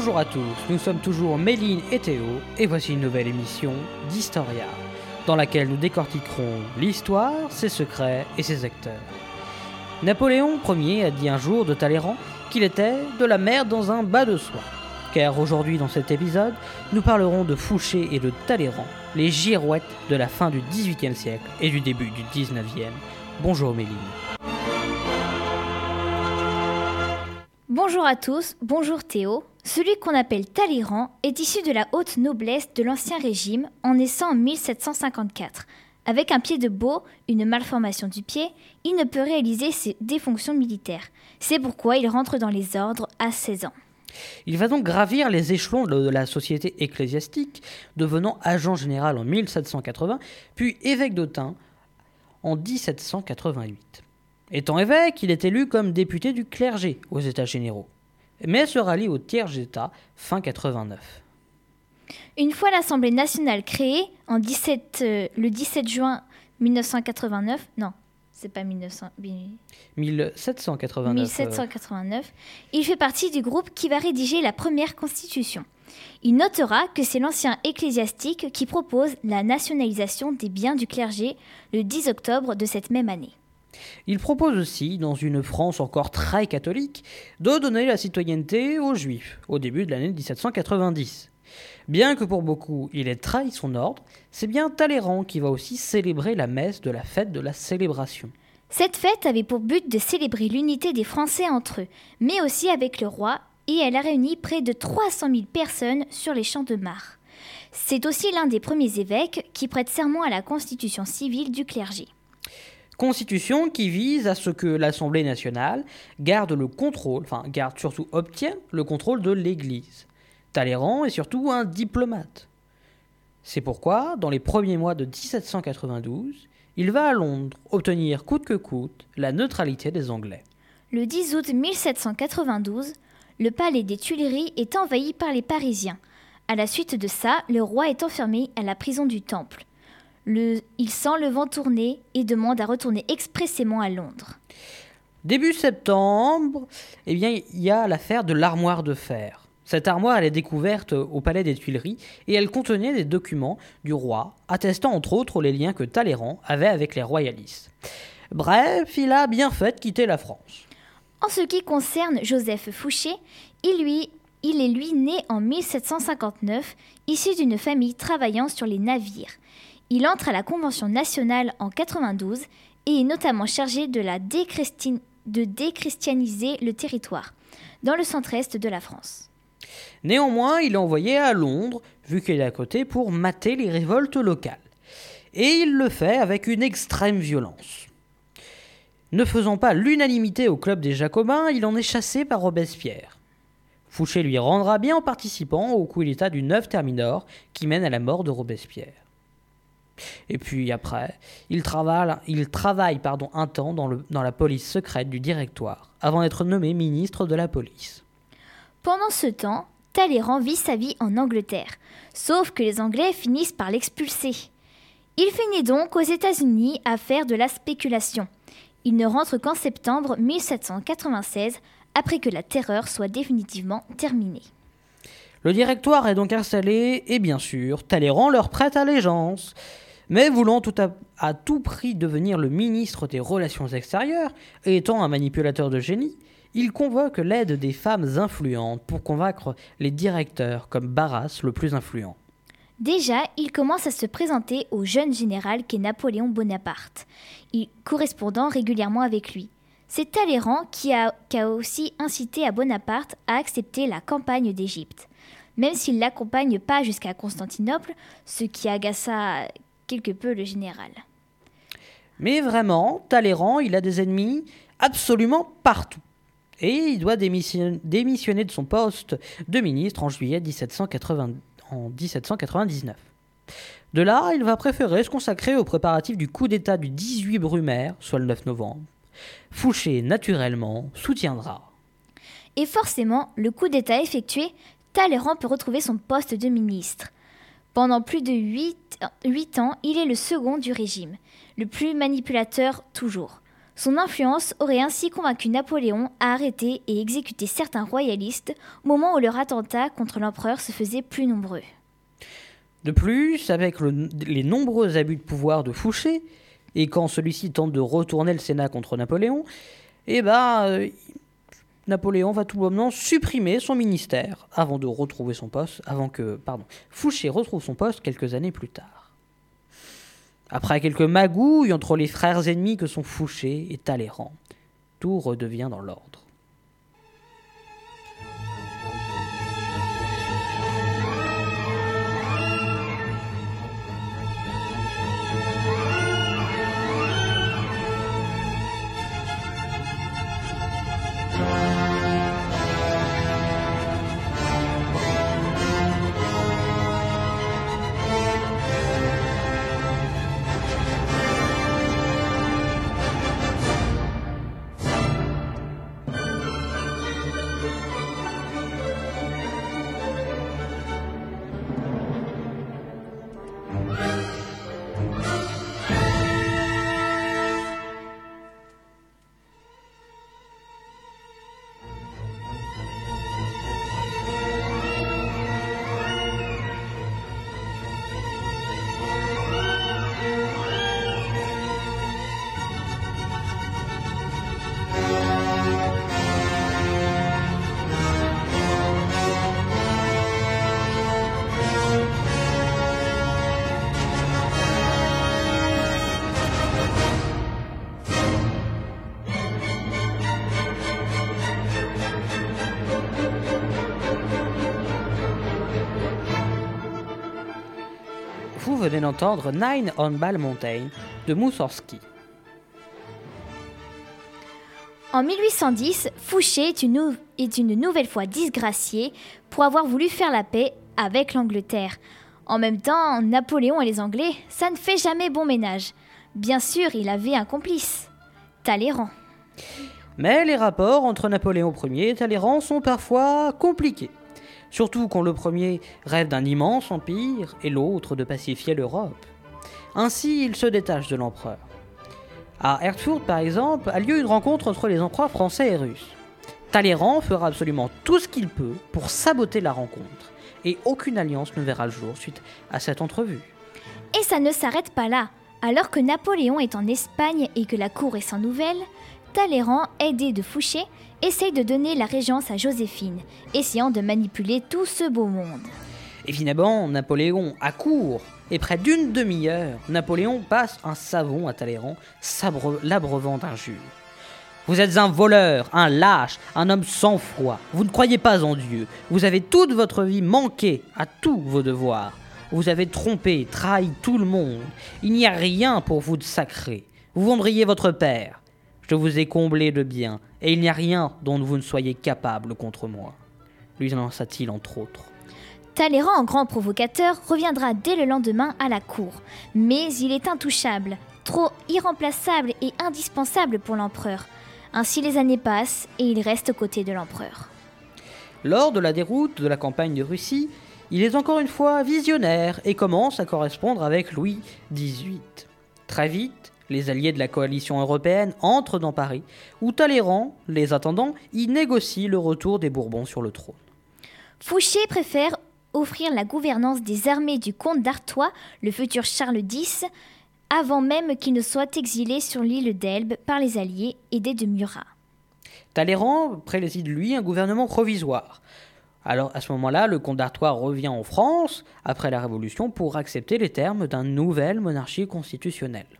Bonjour à tous, nous sommes toujours Méline et Théo, et voici une nouvelle émission d'Historia, dans laquelle nous décortiquerons l'histoire, ses secrets et ses acteurs. Napoléon Ier a dit un jour de Talleyrand qu'il était de la merde dans un bas de soie. Car aujourd'hui dans cet épisode, nous parlerons de Fouché et de Talleyrand, les girouettes de la fin du XVIIIe siècle et du début du XIXe. Bonjour Méline. Bonjour à tous, bonjour Théo. Celui qu'on appelle Talleyrand est issu de la haute noblesse de l'Ancien Régime en naissant en 1754. Avec un pied de beau, une malformation du pied, il ne peut réaliser ses, des fonctions militaires. C'est pourquoi il rentre dans les ordres à 16 ans. Il va donc gravir les échelons de la société ecclésiastique, devenant agent général en 1780, puis évêque d'Autun en 1788. Étant évêque, il est élu comme député du clergé aux États généraux, mais se rallie au tiers état fin 89. Une fois l'Assemblée nationale créée, en 17, euh, le 17 juin 1989, non, c'est pas 1900, 1789. 1789, il fait partie du groupe qui va rédiger la première constitution. Il notera que c'est l'ancien ecclésiastique qui propose la nationalisation des biens du clergé le 10 octobre de cette même année. Il propose aussi, dans une France encore très catholique, de donner la citoyenneté aux Juifs au début de l'année 1790. Bien que pour beaucoup il ait trahi son ordre, c'est bien Talleyrand qui va aussi célébrer la messe de la fête de la célébration. Cette fête avait pour but de célébrer l'unité des Français entre eux, mais aussi avec le roi, et elle a réuni près de 300 000 personnes sur les champs de Mars. C'est aussi l'un des premiers évêques qui prête serment à la constitution civile du clergé. Constitution qui vise à ce que l'Assemblée nationale garde le contrôle, enfin garde surtout obtient le contrôle de l'Église. Talleyrand est surtout un diplomate. C'est pourquoi, dans les premiers mois de 1792, il va à Londres obtenir coûte que coûte la neutralité des Anglais. Le 10 août 1792, le palais des Tuileries est envahi par les Parisiens. À la suite de ça, le roi est enfermé à la prison du Temple. Le- il sent le vent tourner et demande à retourner expressément à Londres. Début septembre, eh bien, il y a l'affaire de l'armoire de fer. Cette armoire, elle est découverte au palais des Tuileries et elle contenait des documents du roi, attestant entre autres les liens que Talleyrand avait avec les royalistes. Bref, il a bien fait de quitter la France. En ce qui concerne Joseph Fouché, il, lui, il est lui né en 1759, issu d'une famille travaillant sur les navires. Il entre à la Convention nationale en 92 et est notamment chargé de, la déchristianiser le territoire, dans le centre-est de la France. Néanmoins, il est envoyé à Londres, vu qu'il est à côté, pour mater les révoltes locales. Et il le fait avec une extrême violence. Ne faisant pas l'unanimité au club des Jacobins, il en est chassé par Robespierre. Fouché lui rendra bien en participant au coup d'État du 9 Thermidor qui mène à la mort de Robespierre. Et puis après, il travaille, il travaille pardon, un temps dans, le- dans la police secrète du directoire, avant d'être nommé ministre de la police. Pendant ce temps, Talleyrand vit sa vie en Angleterre, sauf que les Anglais finissent par l'expulser. Il finit donc aux États-Unis à faire de la spéculation. Il ne rentre qu'en septembre 1796, après que la terreur soit définitivement terminée. Le directoire est donc installé et bien sûr, Talleyrand leur prête allégeance. Mais voulant tout à, tout prix devenir le ministre des Relations extérieures et étant un manipulateur de génie, il convoque l'aide des femmes influentes pour convaincre les directeurs comme Barras le plus influent. Déjà, il commence à se présenter au jeune général qu'est Napoléon Bonaparte, il correspondant régulièrement avec lui. C'est Talleyrand qui a, aussi incité à Bonaparte à accepter la campagne d'Égypte, même s'il ne l'accompagne pas jusqu'à Constantinople, ce qui agaça quelque peu le général. Mais vraiment, Talleyrand, il a des ennemis absolument partout. Et il doit démission- démissionner de son poste de ministre en juillet 1780 en 1799. De là, il va préférer se consacrer aux préparatifs du coup d'État du 18 Brumaire, soit le 9 novembre. Fouché, naturellement, soutiendra. Et forcément, le coup d'État effectué, Talleyrand peut retrouver son poste de ministre. Pendant plus de 8, ans, il est le second du régime, le plus manipulateur toujours. Son influence aurait ainsi convaincu Napoléon à arrêter et exécuter certains royalistes au moment où leur attentat contre l'empereur se faisait plus nombreux. De plus, avec les nombreux abus de pouvoir de Fouché, et quand celui-ci tente de retourner le Sénat contre Napoléon, eh ben, euh, Napoléon va tout bonnement supprimer son ministère avant de retrouver son poste, avant que, pardon, Fouché retrouve son poste quelques années plus tard. Après quelques magouilles entre les frères ennemis que sont Fouché et Talleyrand, tout redevient dans l'ordre. Venez d'entendre Nine on Ball Mountain de Moussorski. En 1810, Fouché est une, est une nouvelle fois disgracié pour avoir voulu faire la paix avec l'Angleterre. En même temps, Napoléon et les Anglais, ça ne fait jamais bon ménage. Bien sûr, il avait un complice, Talleyrand. Mais les rapports entre Napoléon Ier et Talleyrand sont parfois compliqués. Surtout quand le premier rêve d'un immense empire et l'autre de pacifier l'Europe. Ainsi, il se détache de l'empereur. À Erfurt, par exemple, a lieu une rencontre entre les empereurs français et russes. Talleyrand fera absolument tout ce qu'il peut pour saboter la rencontre, et aucune alliance ne verra le jour suite à cette entrevue. Et ça ne s'arrête pas là. Alors que Napoléon est en Espagne et que la cour est sans nouvelles, Talleyrand, aidé de Fouché, essaye de donner la régence à Joséphine, essayant de manipuler tout ce beau monde. Évidemment, Napoléon accourt, et près d'une demi-heure, Napoléon passe un savon à Talleyrand, l'abreuvant d'injures. Vous êtes un voleur, un lâche, un homme sans foi. Vous ne croyez pas en Dieu. Vous avez toute votre vie manqué à tous vos devoirs. Vous avez trompé, trahi tout le monde. Il n'y a rien pour vous de sacré. Vous vendriez votre père. Je vous ai comblé de biens et il n'y a rien dont vous ne soyez capable contre moi. Lui lança-t-il entre autres. Talleyrand, en grand provocateur, reviendra dès le lendemain à la cour. Mais il est intouchable, trop irremplaçable et indispensable pour l'empereur. Ainsi les années passent et il reste aux côtés de l'empereur. Lors de la déroute de la campagne de Russie, il est encore une fois visionnaire et commence à correspondre avec Louis XVIII. Très vite, les alliés de la coalition européenne entrent dans Paris, où Talleyrand, les attendant, y négocie le retour des Bourbons sur le trône. Fouché préfère offrir la gouvernance des armées du comte d'Artois, le futur Charles X, avant même qu'il ne soit exilé sur l'île d'Elbe par les Alliés aidés de Murat. Talleyrand préside lui un gouvernement provisoire. Alors à ce moment-là, le comte d'Artois revient en France après la Révolution pour accepter les termes d'une nouvelle monarchie constitutionnelle.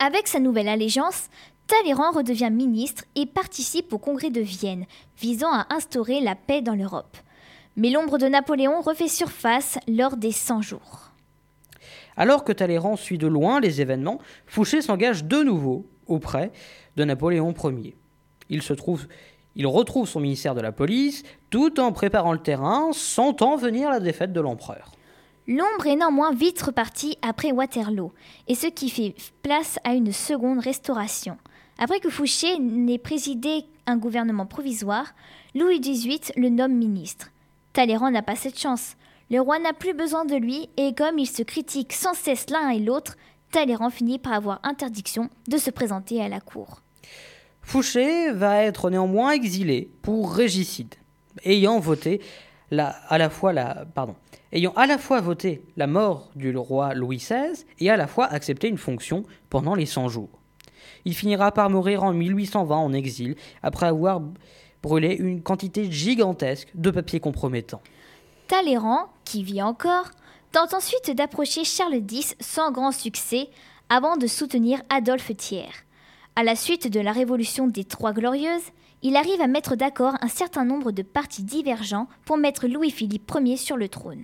Avec sa nouvelle allégeance, Talleyrand redevient ministre et participe au congrès de Vienne, visant à instaurer la paix dans l'Europe. Mais l'ombre de Napoléon refait surface lors des 100 jours. Alors que Talleyrand suit de loin les événements, Fouché s'engage de nouveau auprès de Napoléon Ier. Il, il retrouve son ministère de la police tout en préparant le terrain, sentant venir la défaite de l'empereur. L'ombre est néanmoins vite repartie après Waterloo, et ce qui fait place à une seconde restauration. Après que Fouché n'ait présidé un gouvernement provisoire, Louis XVIII le nomme ministre. Talleyrand n'a pas cette chance. Le roi n'a plus besoin de lui, et comme ils se critiquent sans cesse l'un et l'autre, Talleyrand finit par avoir interdiction de se présenter à la cour. Fouché va être néanmoins exilé pour régicide, ayant voté ayant à la fois voté la mort du roi Louis XVI et à la fois accepté une fonction pendant les 100 jours. Il finira par mourir en 1820 en exil après avoir brûlé une quantité gigantesque de papiers compromettants. Talleyrand, qui vit encore, tente ensuite d'approcher Charles X sans grand succès avant de soutenir Adolphe Thiers. À la suite de la révolution des Trois Glorieuses, il arrive à mettre d'accord un certain nombre de partis divergents pour mettre Louis-Philippe Ier sur le trône.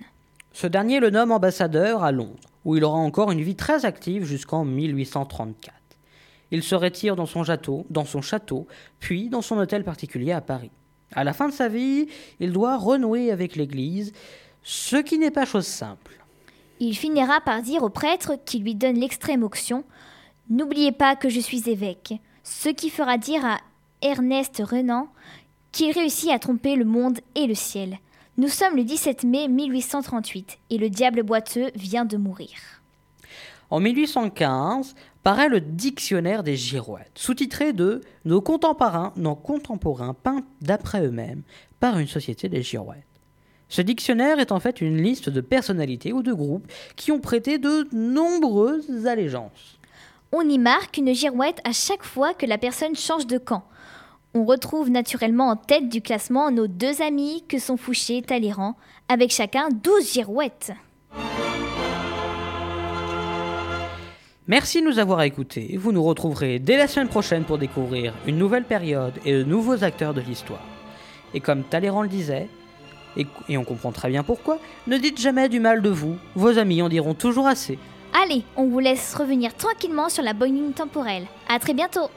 Ce dernier le nomme ambassadeur à Londres, où il aura encore une vie très active jusqu'en 1834. Il se retire dans son château, dans son château, puis dans son hôtel particulier à Paris. À la fin de sa vie, il doit renouer avec l'Église, ce qui n'est pas chose simple. Il finira par dire au prêtre qui lui donne l'extrême onction N'oubliez pas que je suis évêque, ce qui fera dire à Ernest Renan qu'il réussit à tromper le monde et le ciel. Nous sommes le 17 mai 1838 et le diable boiteux vient de mourir. En 1815 paraît le Dictionnaire des girouettes, sous-titré de Nos contemporains, nos contemporains peints d'après eux-mêmes par une société des girouettes. Ce dictionnaire est en fait une liste de personnalités ou de groupes qui ont prêté de nombreuses allégeances. On y marque une girouette à chaque fois que la personne change de camp. On retrouve naturellement en tête du classement nos deux amis que sont Fouché et Talleyrand, avec chacun 12 girouettes. Merci de nous avoir écoutés. Vous nous retrouverez dès la semaine prochaine pour découvrir une nouvelle période et de nouveaux acteurs de l'histoire. Et comme Talleyrand le disait, et, et on comprend très bien pourquoi, ne dites jamais du mal de vous, vos amis en diront toujours assez. Allez, on vous laisse revenir tranquillement sur la bonne temporelle. À très bientôt